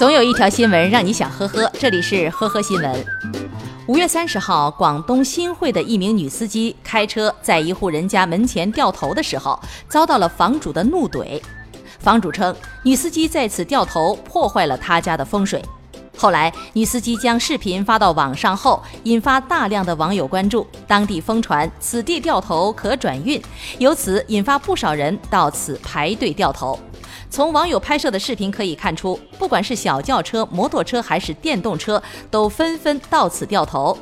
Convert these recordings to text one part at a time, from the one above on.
总有一条新闻让你想呵呵，这里是呵呵新闻。五月三十号，广东新会的一名女司机开车在一户人家门前掉头的时候，遭到了房主的怒怼。房主称，女司机在此掉头破坏了他家的风水。后来，女司机将视频发到网上后，引发大量的网友关注，当地疯传此地掉头可转运，由此引发不少人到此排队掉头。从网友拍摄的视频可以看出，不管是小轿车、摩托车还是电动车，都纷纷到此掉头。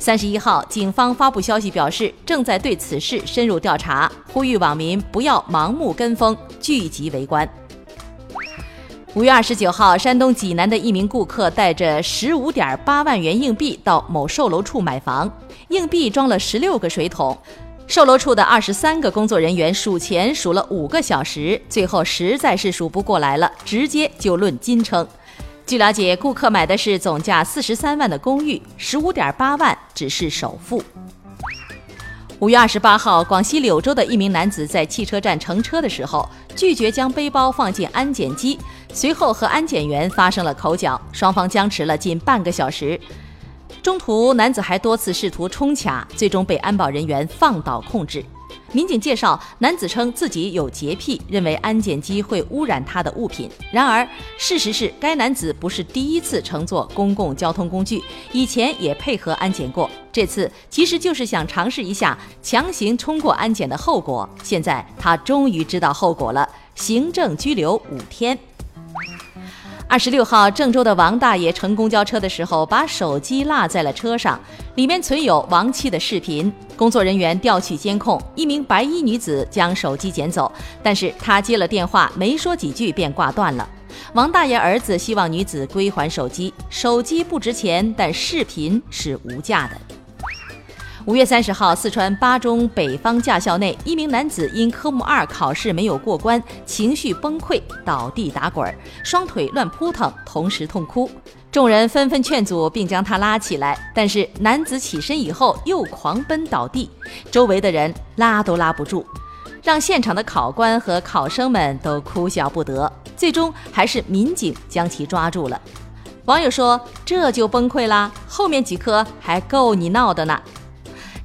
三十一号，警方发布消息表示，正在对此事深入调查，呼吁网民不要盲目跟风、聚集围观。五月二十九号，山东济南的一名顾客带着十五点八万元硬币到某售楼处买房，硬币装了十六个水桶。售楼处的二十三个工作人员数钱数了五个小时，最后实在是数不过来了，直接就论斤称。据了解，顾客买的是总价四十三万的公寓，十五点八万只是首付。五月二十八号，广西柳州的一名男子在汽车站乘车的时候，拒绝将背包放进安检机，随后和安检员发生了口角，双方僵持了近半个小时。中途，男子还多次试图冲卡，最终被安保人员放倒控制。民警介绍，男子称自己有洁癖，认为安检机会污染他的物品。然而，事实是该男子不是第一次乘坐公共交通工具，以前也配合安检过。这次其实就是想尝试一下强行冲过安检的后果。现在他终于知道后果了，行政拘留五天。二十六号，郑州的王大爷乘公交车的时候，把手机落在了车上，里面存有亡妻的视频。工作人员调取监控，一名白衣女子将手机捡走，但是她接了电话，没说几句便挂断了。王大爷儿子希望女子归还手机，手机不值钱，但视频是无价的。五月三十号，四川巴中北方驾校内，一名男子因科目二考试没有过关，情绪崩溃，倒地打滚，双腿乱扑腾，同时痛哭。众人纷纷劝阻，并将他拉起来，但是男子起身以后又狂奔倒地，周围的人拉都拉不住，让现场的考官和考生们都哭笑不得。最终还是民警将其抓住了。网友说：“这就崩溃啦，后面几科还够你闹的呢。”